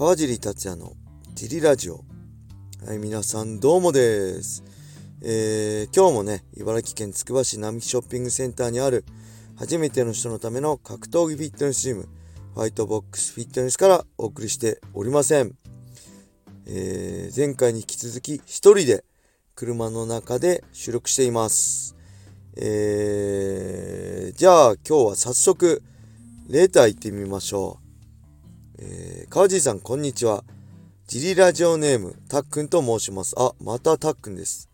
川尻達也のジリラジオ。はい、皆さんどうもです。えー、今日もね、茨城県つくば市並木ショッピングセンターにある初めての人のための格闘技フィットネスチーム、ファイトボックスフィットネスからお送りしておりません。えー、前回に引き続き一人で車の中で収録しています。えー、じゃあ今日は早速レーター行ってみましょう。えー、川尻さん、こんにちは。ジリラジオネーム、たっくんと申します。あ、またたっくんです。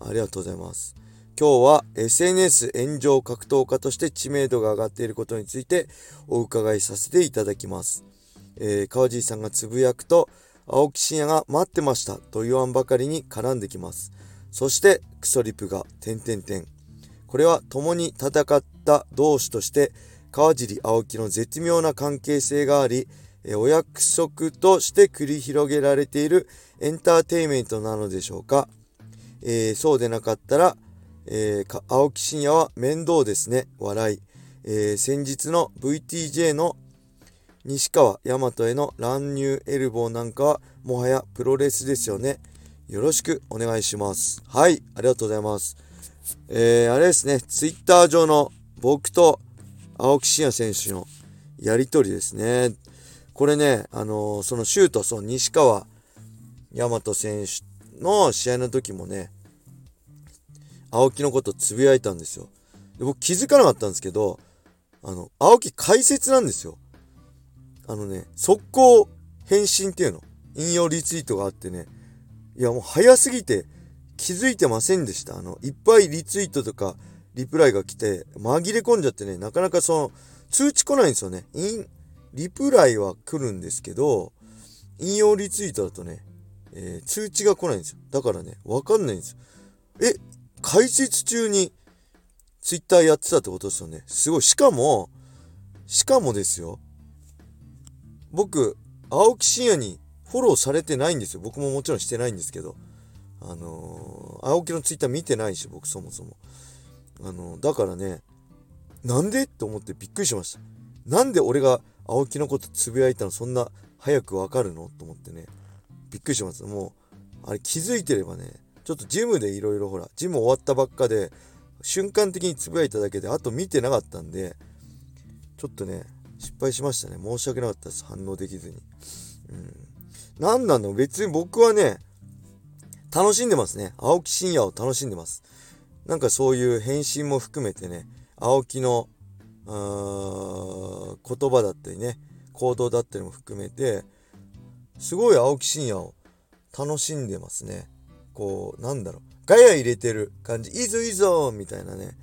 ありがとうございます。今日は SNS 炎上格闘家として知名度が上がっていることについてお伺いさせていただきます。えー、川尻さんがつぶやくと、青木真也が待ってましたと言わんばかりに絡んできます。そして、クソリプが、点々点。これは共に戦った同志として、川尻青木の絶妙な関係性があり、お約束として繰り広げられているエンターテインメントなのでしょうか。えー、そうでなかったら、えー、青木真也は面倒ですね。笑い。えー、先日の VTJ の西川大和への乱入エルボーなんかはもはやプロレスですよね。よろしくお願いします。はい、ありがとうございます。えー、あれですね、ツイッター上の僕と青木真也選手のやりとりですね。これね、あのー、そのシュート、その西川大和選手の試合の時もね、青木のことつぶやいたんですよ。で僕気づかなかったんですけど、あの、青木解説なんですよ。あのね、速攻返信っていうの、引用リツイートがあってね、いやもう早すぎて気づいてませんでした。あの、いっぱいリツイートとかリプライが来て、紛れ込んじゃってね、なかなかその、通知来ないんですよね。リプライは来るんですけど、引用リツイートだとね、えー、通知が来ないんですよ。だからね、わかんないんですよ。え、解説中にツイッターやってたってことですよね。すごい。しかも、しかもですよ。僕、青木真也にフォローされてないんですよ。僕ももちろんしてないんですけど。あのー、青木のツイッター見てないし、僕そもそも。あのー、だからね、なんで？って思ってびっくりしました。なんで俺が青木のことつぶやいたのそんな早くわかるの？と思ってね、びっくりします。もう、あれ気づいてればね、ちょっとジムでいろいろほら、ジム終わったばっかで、瞬間的につぶやいただけで、あと見てなかったんで、ちょっとね、失敗しましたね。申し訳なかったです。反応できずに。うん。なんなの別に僕はね、楽しんでますね。青木真也を楽しんでます。なんかそういう返信も含めてね、青木のあ言葉だったりね行動だったりも含めてすごい青木真也を楽しんでますね。こうなんだろう。ガヤ入れてる感じ。いいぞいいぞみたいなね。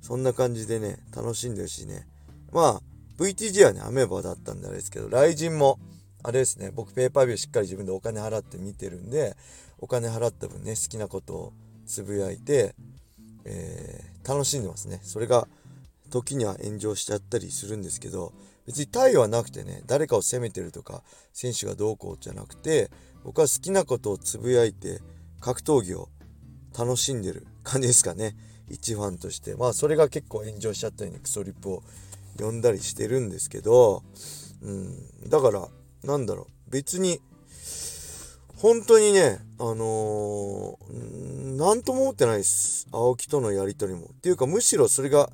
そんな感じでね楽しんでるしね。まあ VTG はねアメーバだったんであれですけど雷神もあれですね。僕ペーパービューしっかり自分でお金払って見てるんでお金払った分ね好きなことをつぶやいて、えー、楽しんでますね。それが時には炎上しちゃったりするんですけど別に対はなくてね誰かを責めてるとか選手がどうこうじゃなくて僕は好きなことをつぶやいて格闘技を楽しんでる感じですかね。一ファンとして。まあそれが結構炎上しちゃったりねクソリップを呼んだりしてるんですけど、うん、だからなんだろう。別に本当にねあのー、とも思ってないです。青木とのやり取りも。っていうかむしろそれが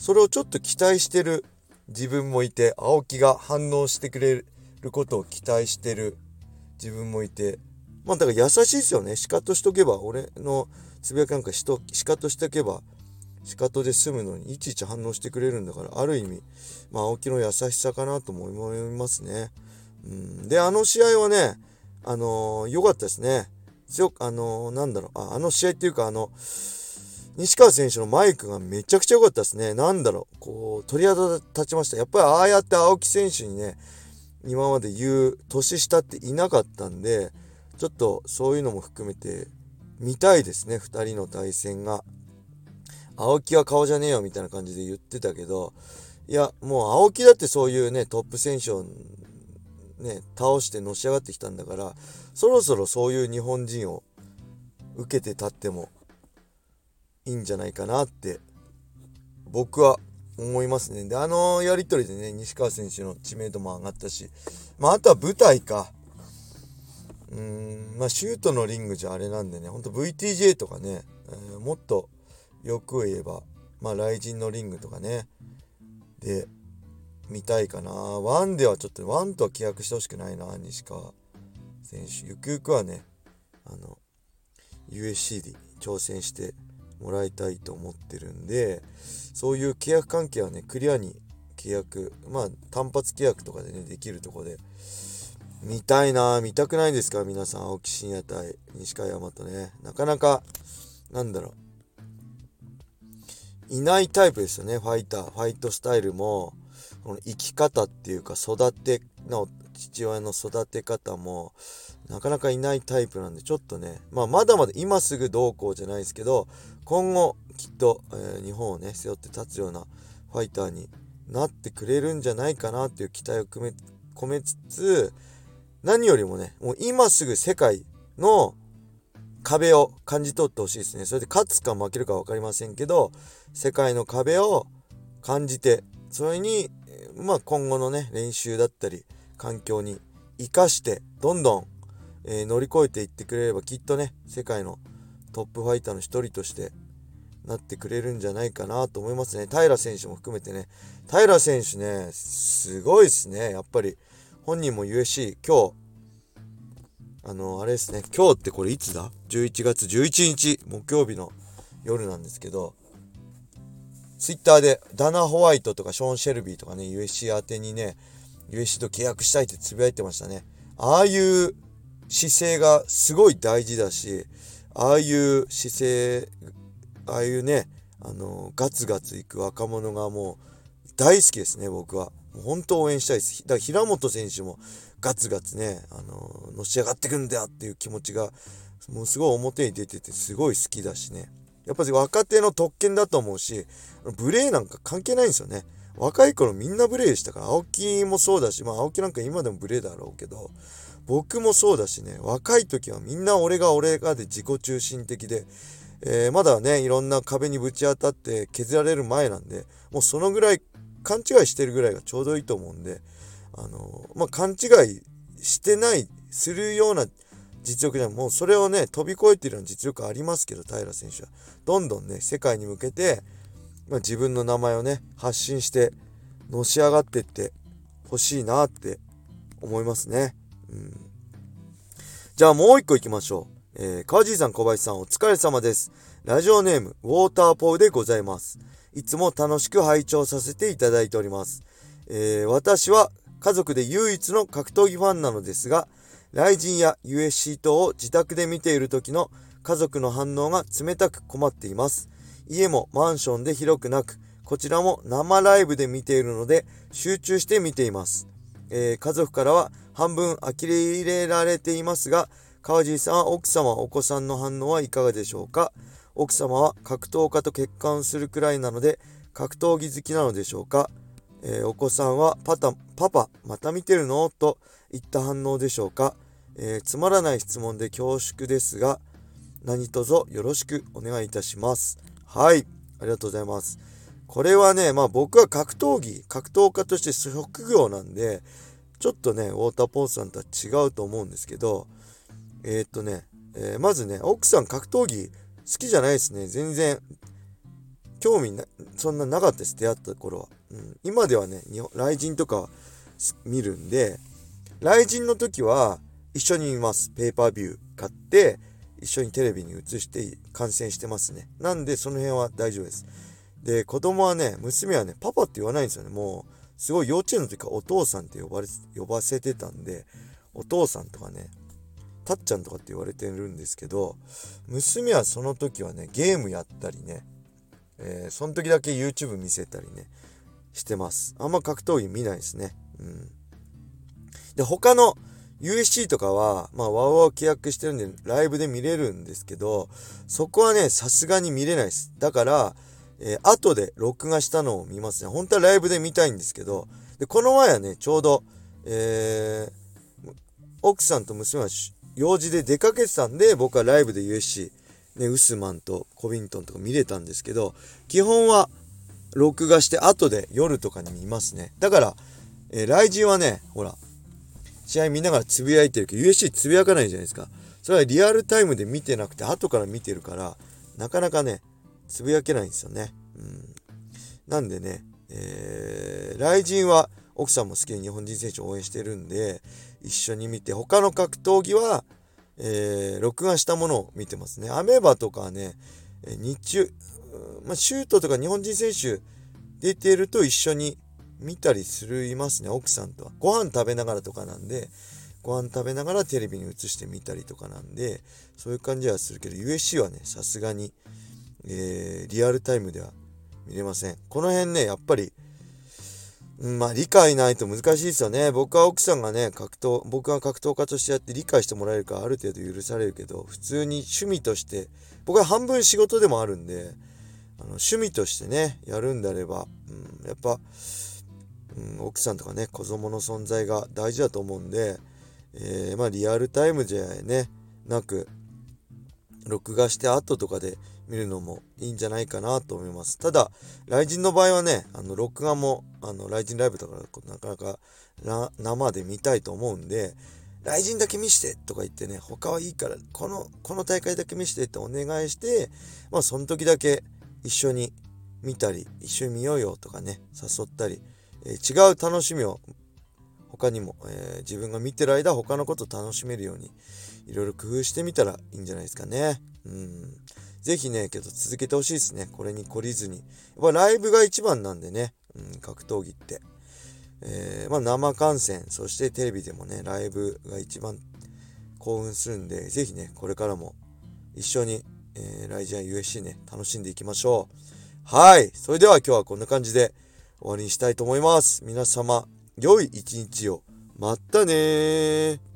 それをちょっと期待してる自分もいて青木が反応してくれることを期待してる自分もいてまあだから優しいですよねシカトしとけば俺のつぶやきなんかしとシカトしておけばシカトで済むのにいちいち反応してくれるんだからある意味まあ青木の優しさかなとも思いますね。うん、であの試合はねあの良、かったですね。強くあのー、なんだろうああの試合っていうかあの西川選手のマイクがめちゃくちゃ良かったですね。なんだろう、こう、鳥肌立ちました。やっぱりああやって青木選手にね、今まで言う年下っていなかったんで、ちょっとそういうのも含めて見たいですね、2人の対戦が。青木は顔じゃねえよみたいな感じで言ってたけど、いや、もう青木だってそういうね、トップ選手をね、倒してのし上がってきたんだから、そろそろそういう日本人を受けて立ってもいいんじゃないかなって僕は思いますね。で、あのやりとりでね、西川選手の知名度も上がったし、まあ、あとは舞台か。うーん、まあ、シュートのリングじゃあれなんでね、ほんと VTJ とかね、えー、もっとよく言えば、まあ、雷神のリングとかね、で、見たいかな。ワンではちょっと、ワンとは契約してほしくないな、西川選手。ゆくゆくはね、あの、USC で挑戦してもらいたいと思ってるんで、そういう契約関係はね、クリアに契約、まあ単発契約とかでね、できるとこで、見たいな見たくないですか皆さん、青木真也対西川大和ね。なかなか、なんだろう。いないタイプですよね、ファイター。ファイトスタイルも、この生き方っていうか、育ての、父親の育て方も、なかなかいないタイプなんで、ちょっとね、まあ、まだまだ今すぐどうこうじゃないですけど、今後、きっと、えー、日本をね、背負って立つようなファイターになってくれるんじゃないかなっていう期待を込め込めつつ、何よりもね、もう今すぐ世界の壁を感じ取ってほしいですね。それで勝つか負けるか分かりませんけど、世界の壁を感じて、それに、まあ今後のね、練習だったり、環境に生かして、どんどんえー、乗り越えていってくれればきっとね世界のトップファイターの一人としてなってくれるんじゃないかなと思いますね。平選手も含めてね。平選手ねすごいですね。やっぱり。本人も USC 今日。あのあれですね。今日ってこれいつだ ?11 月。11日木曜日の夜なんですけど。ツイッターでダナ・ホワイトとかショーン・シェルビーとかね USC 宛てにね USC と契約したいってつぶやいてましたね。ああいう姿勢がすごい大事だし、ああいう姿勢、ああいうね、あの、ガツガツいく若者がもう大好きですね、僕は。もう本当応援したいです。だから平本選手もガツガツね、あの、のし上がってくんだよっていう気持ちが、もうすごい表に出ててすごい好きだしね。やっぱり若手の特権だと思うし、ブレーなんか関係ないんですよね。若い頃みんなブレーでしたから、青木もそうだし、まあ青木なんか今でもブレーだろうけど、僕もそうだしね、若い時はみんな俺が俺がで自己中心的で、えー、まだね、いろんな壁にぶち当たって削られる前なんで、もうそのぐらい勘違いしてるぐらいがちょうどいいと思うんで、あのー、まあ、勘違いしてない、するような実力でも、もうそれをね、飛び越えてるような実力ありますけど、平選手は。どんどんね、世界に向けて、まあ、自分の名前をね、発信して、のし上がってってほしいなって思いますね。うん、じゃあもう一個行きましょう。えー、川尻さん、小林さん、お疲れ様です。ラジオネーム、ウォーターポーでございます。いつも楽しく拝聴させていただいております。えー、私は家族で唯一の格闘技ファンなのですが、ライジンや USC 等を自宅で見ている時の家族の反応が冷たく困っています。家もマンションで広くなく、こちらも生ライブで見ているので集中して見ています。えー、家族からは半分呆れられていますが、川尻さん奥様、お子さんの反応はいかがでしょうか？奥様は格闘家と結婚するくらいなので、格闘技好きなのでしょうか、えー、お子さんはパタ、パパ、また見てるの？といった反応でしょうか、えー、つまらない質問で恐縮ですが、何卒よろしくお願いいたします。はい、ありがとうございます。これはね、まあ僕は格闘技、格闘家として職業なんで、ちょっとね、ウォーターポーズさんとは違うと思うんですけど、えー、っとね、えー、まずね、奥さん格闘技好きじゃないですね。全然、興味な、そんななかったです。出会った頃は。うん、今ではね、雷神とか見るんで、雷神の時は一緒に見ます。ペーパービュー買って、一緒にテレビに映して観戦してますね。なんで、その辺は大丈夫です。で、子供はね、娘はね、パパって言わないんですよね。もう、すごい幼稚園の時からお父さんって呼ばれ呼ばせてたんで、お父さんとかね、たっちゃんとかって言われてるんですけど、娘はその時はね、ゲームやったりね、えー、その時だけ YouTube 見せたりね、してます。あんま格闘技見ないですね。うん。で、他の USC とかは、まあ、ワウワウ契約してるんで、ライブで見れるんですけど、そこはね、さすがに見れないです。だから、えー、後で録画したのを見ますね。本当はライブで見たいんですけど、で、この前はね、ちょうど、えー、奥さんと娘は用事で出かけてたんで、僕はライブで USC、ね、ウスマンとコビントンとか見れたんですけど、基本は録画して後で夜とかに見ますね。だから、えー、雷神はね、ほら、試合見ながらつぶやいてるけど、USC つぶやかないじゃないですか。それはリアルタイムで見てなくて、後から見てるから、なかなかね、つぶやけないんですよね。うん。なんでね、えー、雷神は奥さんも好きで日本人選手を応援してるんで、一緒に見て、他の格闘技は、えー、録画したものを見てますね。アメーバとかはね、日中、まあ、シュートとか日本人選手出てると一緒に見たりするいますね、奥さんとは。ご飯食べながらとかなんで、ご飯食べながらテレビに映してみたりとかなんで、そういう感じはするけど、USC はね、さすがに、えー、リアルタイムでは見れません。この辺ね、やっぱり、まあ理解ないと難しいですよね。僕は奥さんがね、格闘、僕は格闘家としてやって理解してもらえるかある程度許されるけど、普通に趣味として、僕は半分仕事でもあるんで、あの趣味としてね、やるんであれば、うん、やっぱ、うん、奥さんとかね、子供の存在が大事だと思うんで、えー、まあリアルタイムじゃね、なく、録画して後とかで見るのもいいんじゃないかなと思います。ただ、ライジンの場合はね、あの、録画も、あの、ライジンライブとからなかなか生で見たいと思うんで、ライジンだけ見してとか言ってね、他はいいから、この、この大会だけ見してってお願いして、まあ、その時だけ一緒に見たり、一緒に見ようよとかね、誘ったり、えー、違う楽しみを他にも、えー、自分が見てる間他のこと楽しめるようにいろいろ工夫してみたらいいんじゃないですかね。うん。ぜひね、けど続けてほしいですね。これに懲りずに。やっぱライブが一番なんでね、うん、格闘技って。えー、まあ生観戦、そしてテレビでもね、ライブが一番興奮するんで、ぜひね、これからも一緒に、えー、ライジアン USC ね、楽しんでいきましょう。はい。それでは今日はこんな感じで終わりにしたいと思います。皆様、良い一日を。またねー